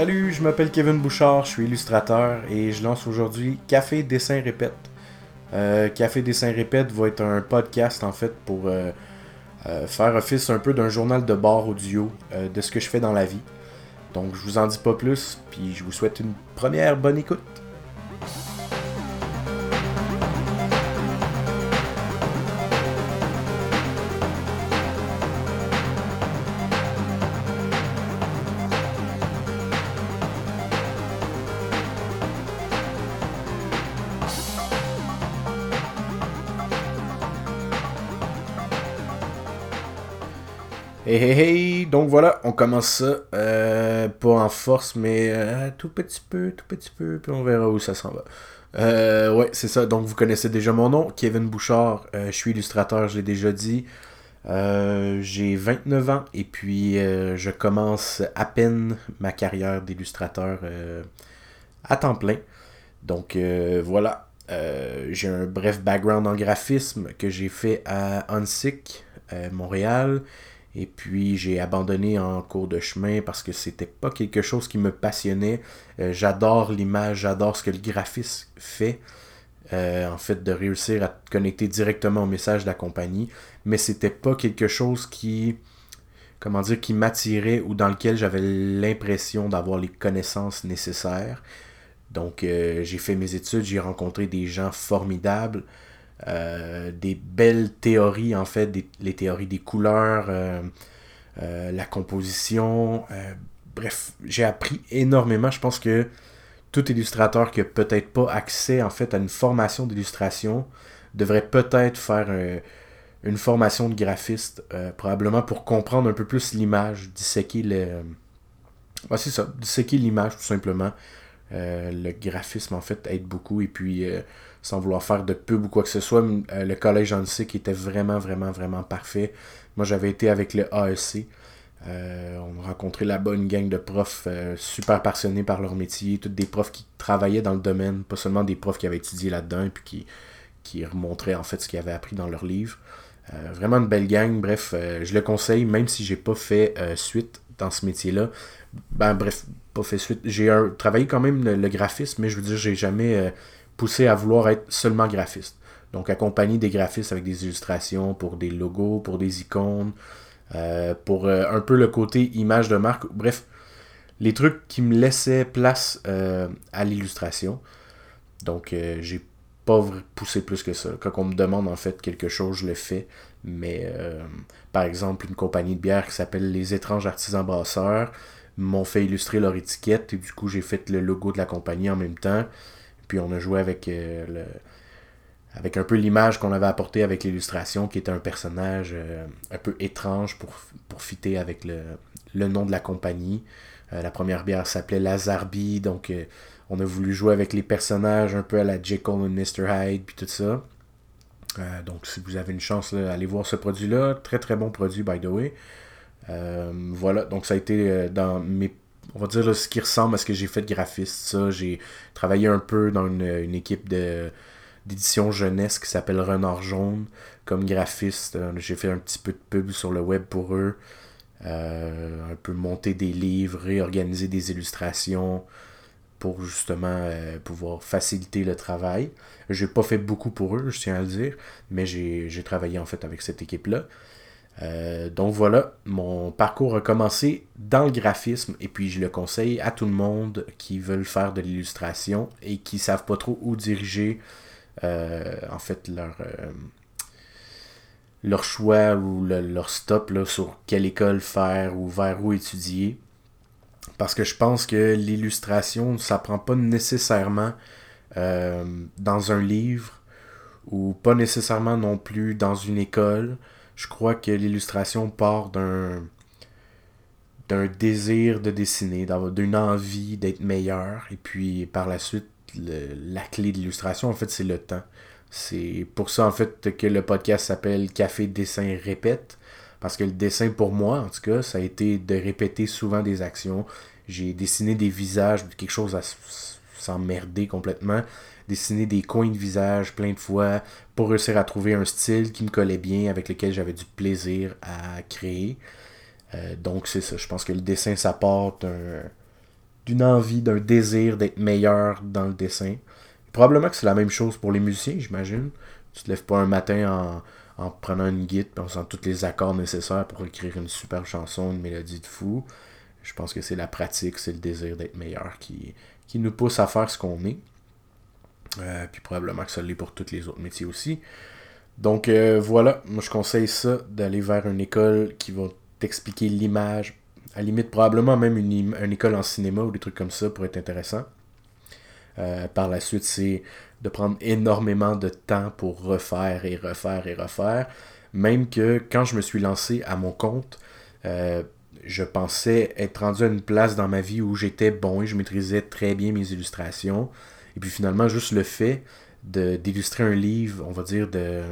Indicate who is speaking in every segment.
Speaker 1: Salut, je m'appelle Kevin Bouchard, je suis illustrateur et je lance aujourd'hui Café Dessin Répète. Euh, Café Dessin Répète va être un podcast en fait pour euh, euh, faire office un peu d'un journal de bord audio de ce que je fais dans la vie. Donc je vous en dis pas plus, puis je vous souhaite une première bonne écoute. Hey, hey, hey, donc voilà, on commence ça, euh, pas en force, mais euh, tout petit peu, tout petit peu, puis on verra où ça s'en va. Euh, ouais, c'est ça, donc vous connaissez déjà mon nom, Kevin Bouchard, je suis illustrateur, je l'ai déjà dit. j'ai 29 ans et puis je commence à peine ma carrière d'illustrateur à temps plein. Donc voilà, j'ai un bref background en graphisme que j'ai fait à Unsick, Montréal. Et puis j'ai abandonné en cours de chemin parce que c'était pas quelque chose qui me passionnait. Euh, j'adore l'image, j'adore ce que le graphiste fait. Euh, en fait, de réussir à connecter directement au message de la compagnie. Mais c'était pas quelque chose qui. Comment dire, qui m'attirait ou dans lequel j'avais l'impression d'avoir les connaissances nécessaires. Donc euh, j'ai fait mes études, j'ai rencontré des gens formidables. Euh, des belles théories, en fait, les théories des couleurs, euh, euh, la composition. bref, j'ai appris énormément. Je pense que tout illustrateur qui a peut-être pas accès, en fait, à une formation d'illustration devrait peut-être faire une formation de graphiste, probablement pour comprendre un peu plus l'image, disséquer le... Ouais, ça, disséquer l'image, tout simplement. le graphisme, en fait, aide beaucoup. Et puis sans vouloir faire de pub ou quoi que ce soit, euh, le collège qui était vraiment, vraiment, vraiment parfait. Moi, j'avais été avec le AEC. Euh, on a rencontré la bonne gang de profs euh, super passionnés par leur métier, toutes des profs qui travaillaient dans le domaine, pas seulement des profs qui avaient étudié là-dedans et puis qui, qui remontraient en fait ce qu'ils avaient appris dans leurs livres. vraiment une belle gang, bref, je le conseille, même si j'ai pas fait suite dans ce métier-là. Ben bref, pas fait suite. J'ai travaillé quand même le, le, graphisme, mais je veux dire, j'ai jamais poussé à vouloir être seulement graphiste. Donc accompagner des graphistes avec des illustrations pour des logos, pour des icônes, euh, pour euh, un peu le côté image de marque. Bref, les trucs qui me laissaient place euh, à l'illustration. Donc j'ai pas poussé plus que ça. Quand on me demande en fait quelque chose, je le fais. Mais par exemple, une compagnie de bière qui s'appelle Les Étranges Artisans Brasseurs m'ont fait illustrer leur étiquette et du coup j'ai fait le logo de la compagnie en même temps. Puis on a joué avec euh, avec un peu l'image qu'on avait apportée avec l'illustration, qui était un personnage euh, un peu étrange pour, pour fitter avec le, nom de la compagnie. Euh, la première bière s'appelait Lazarby, donc on a voulu jouer avec les personnages un peu à la Jekyll and Mr. Hyde, puis tout ça. donc si vous avez une chance, allez voir ce produit-là. Très très bon produit, by the way. voilà, donc ça a été dans mes on va dire ce qui ressemble à ce que j'ai fait de graphiste. J'ai travaillé un peu dans une, équipe d'édition jeunesse qui s'appelle Renard Jaune comme graphiste. Euh, j'ai fait un petit peu de pub sur le web pour eux. Euh, un peu monter des livres, réorganiser des illustrations pour justement euh, pouvoir faciliter le travail. J'ai pas fait beaucoup pour eux, je tiens à le dire, mais j'ai travaillé en fait avec cette équipe-là. Euh, donc voilà, mon parcours a commencé dans le graphisme et puis je le conseille à tout le monde qui veulent faire de l'illustration et qui ne savent pas trop où diriger euh, en fait leur, euh, choix ou leur stop sur quelle école faire ou vers où étudier. Parce que je pense que l'illustration, ça prend pas nécessairement dans un livre ou pas nécessairement non plus dans une école je crois que l'illustration part d'un désir de dessiner, d'une envie d'être meilleur. Et puis par la suite, la clé de l'illustration, en fait, c'est le temps. C'est pour ça, en fait, que le podcast s'appelle Café Dessin Répète. Parce que le dessin, pour moi, en tout cas, ça a été de répéter souvent des actions. J'ai dessiné des visages, quelque chose à s'emmerder complètement dessiner des coins de visage plein de fois pour réussir à trouver un style qui me collait bien, avec lequel j'avais du plaisir à créer. Euh, donc c'est ça, je pense que le dessin, ça part d'une envie, d'un désir d'être meilleur dans le dessin. Probablement que c'est la même chose pour les musiciens, j'imagine. Tu te lèves pas un matin en, en prenant une et en faisant tous les accords nécessaires pour écrire une super chanson, une mélodie de fou. Je pense que c'est la pratique, c'est le désir d'être meilleur qui nous pousse à faire ce qu'on est. Euh, puis probablement que ça l'est pour tous les autres métiers aussi. Donc euh, voilà, moi je conseille ça, d'aller vers une école qui va t'expliquer l'image. À la limite, probablement même une, école en cinéma ou des trucs comme ça pour être intéressant. Euh, par la suite, c'est de prendre énormément de temps pour refaire et refaire et refaire. Même que quand je me suis lancé à mon compte, je pensais être rendu à une place dans ma vie où j'étais bon et je maîtrisais très bien mes illustrations. Et puis finalement, juste le fait d'illustrer un livre, on va dire de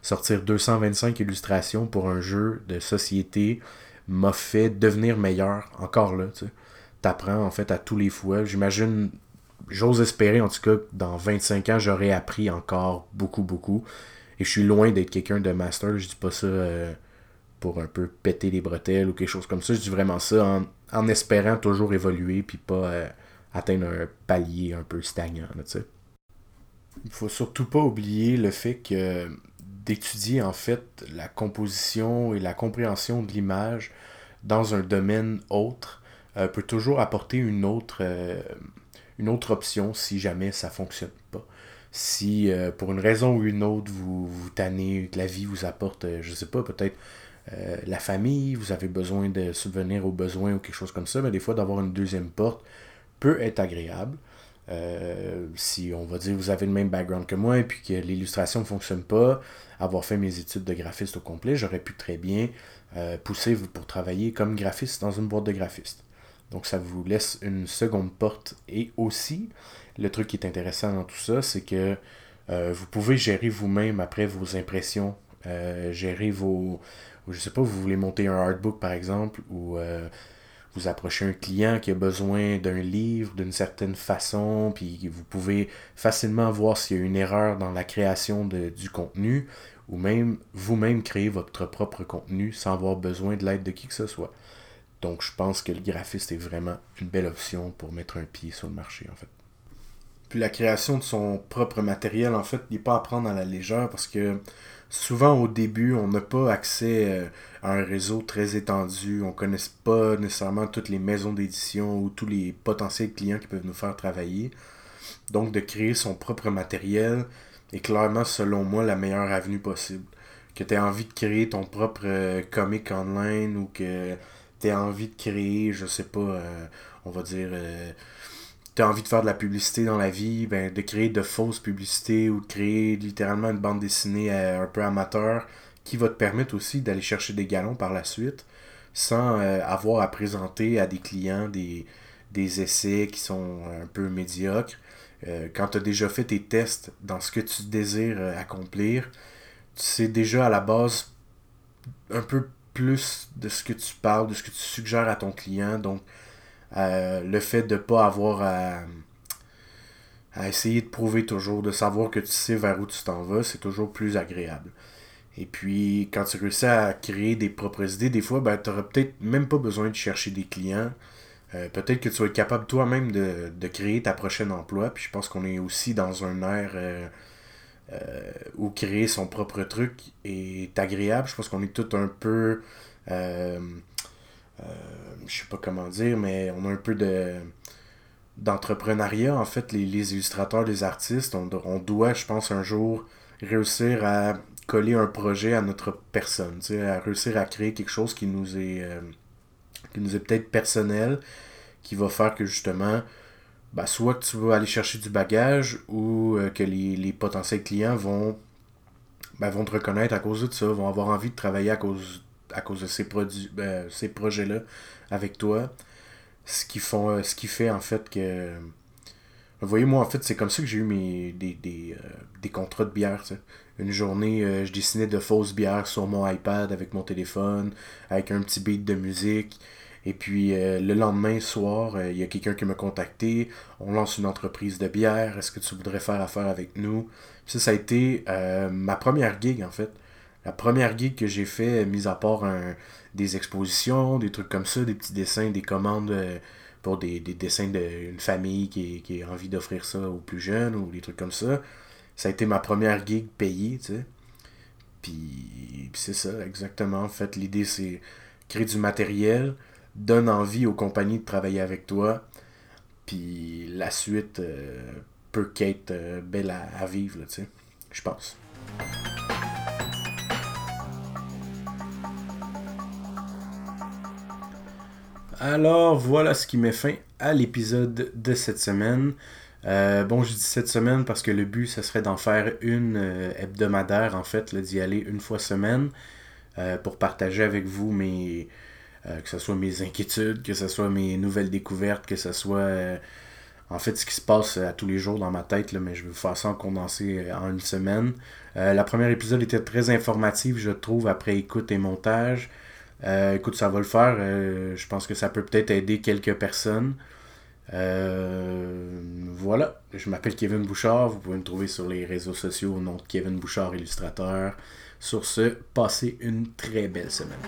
Speaker 1: sortir 225 illustrations pour un jeu de société m'a fait devenir meilleur encore là. Tu apprends en fait à tous les fois. J'imagine j'ose espérer en tout cas que dans 25 ans, j'aurai appris encore beaucoup, beaucoup. Et je suis loin d'être quelqu'un de master. Je dis pas ça euh, pour un peu péter les bretelles ou quelque chose comme ça. Je dis vraiment ça en, espérant toujours évoluer puis pas euh, atteindre un palier un peu stagnant. Il Il faut surtout pas oublier le fait que d'étudier en fait la composition et la compréhension de l'image dans un domaine autre euh, peut toujours apporter une autre une autre option si jamais ça fonctionne pas. Si euh, pour une raison ou une autre vous vous tannez, que la vie vous apporte, euh, je sais pas, peut-être euh, la famille, vous avez besoin de subvenir aux besoins ou quelque chose comme ça, mais des fois d'avoir une deuxième porte peut être agréable. si on va dire vous avez le même background que moi et puis que l'illustration ne fonctionne pas, avoir fait mes études de graphiste au complet, j'aurais pu très bien pousser pour travailler comme graphiste dans une boîte de graphiste. Donc ça vous laisse une seconde porte. Et aussi, le truc qui est intéressant dans tout ça, c'est que euh, vous pouvez gérer vous-même après vos impressions, euh, gérer vos... Je sais pas, vous voulez monter un artbook par exemple, ou euh, vous approchez un client qui a besoin d'un livre d'une certaine façon, puis vous pouvez facilement voir s'il y a une erreur dans la création de, du contenu, ou même vous-même créer votre propre contenu sans avoir besoin de l'aide de qui que ce soit. Donc je pense que le graphiste est vraiment une belle option pour mettre un pied sur le marché en fait. Puis la création de son propre matériel, en fait, n'est pas à prendre à la légère parce que souvent au début, on n'a pas accès euh, à un réseau très étendu. On ne connaît pas nécessairement toutes les maisons d'édition ou tous les potentiels clients qui peuvent nous faire travailler. Donc de créer son propre matériel est clairement, selon moi, la meilleure avenue possible. Que tu aies envie de créer ton propre euh, comic online ou que t'as envie de créer, je sais pas, euh, on va dire, t'as envie de faire de la publicité dans la vie, ben, de créer de fausses publicités ou de créer littéralement une bande dessinée euh, un peu amateur qui va te permettre aussi d'aller chercher des galons par la suite sans avoir à présenter à des clients des, des essais qui sont un peu médiocres. quand tu as déjà fait tes tests dans ce que tu désires accomplir, tu sais déjà à la base un peu plus de ce que tu parles, de ce que tu suggères à ton client. Donc, euh, le fait de ne pas avoir à, essayer de prouver toujours, de savoir que tu sais vers où tu t'en vas, c'est toujours plus agréable. Et puis, quand tu réussis à créer des propres idées, des fois, ben, tu n'auras peut-être même pas besoin de chercher des clients. Euh, peut-être que tu vas être capable toi-même de, créer ta prochaine emploi. Puis je pense qu'on est aussi dans un air euh, ou créer son propre truc est agréable. Je pense qu'on est tout un peu. Euh, euh, je sais pas comment dire, mais on a un peu de d'entrepreneuriat. En fait, les, illustrateurs, les artistes, on, doit, je pense, un jour réussir à coller un projet à notre personne, à réussir à créer quelque chose qui nous est, qui nous est peut-être personnel, qui va faire que justement bah, soit que tu vas aller chercher du bagage ou euh, que les, potentiels clients vont, ben, vont te reconnaître à cause de ça, vont avoir envie de travailler à cause, à cause de ces, produits, ben, ces projets-là avec toi. Ce qui, font, euh, ce qui fait en fait que. Vous voyez, moi, en fait, c'est comme ça que j'ai eu mes, des, des, euh, contrats de bière. Une journée, je dessinais de fausses bières sur mon iPad avec mon téléphone, avec un petit beat de musique. Et puis euh, le lendemain soir, euh, il y a quelqu'un qui m'a contacté. On lance une entreprise de bière. Est-ce que tu voudrais faire affaire avec nous? ça, ça a été euh, ma première gig en fait. La première gig que j'ai fait, mis à part des expositions, des trucs comme ça, des petits dessins, des commandes pour des, dessins d'une famille qui, a envie d'offrir ça aux plus jeunes ou des trucs comme ça. Ça a été ma première gig payée, tu sais. Puis, c'est ça, exactement. En fait, l'idée, c'est créer du matériel, donne envie aux compagnies de travailler avec toi. Puis la suite euh, peut qu'être euh, belle à, vivre, tu sais. Je pense. Alors voilà ce qui met fin à l'épisode de cette semaine. Euh, bon, je dis cette semaine parce que le but, ce serait d'en faire une euh, hebdomadaire, en fait, d'y aller une fois semaine euh, pour partager avec vous mes. que ce soit mes inquiétudes, que ce soit mes nouvelles découvertes, que ce soit en fait ce qui se passe à tous les jours dans ma tête, mais je vais vous faire ça en condensé en une semaine. la première épisode était très informative, je trouve, après écoute et montage. Euh, écoute, ça va le faire. Euh, je pense que ça peut peut-être aider quelques personnes. Euh, voilà, je m'appelle Kevin Bouchard. Vous pouvez me trouver sur les réseaux sociaux au nom de Kevin Bouchard, illustrateur. Sur ce, passez une très belle semaine.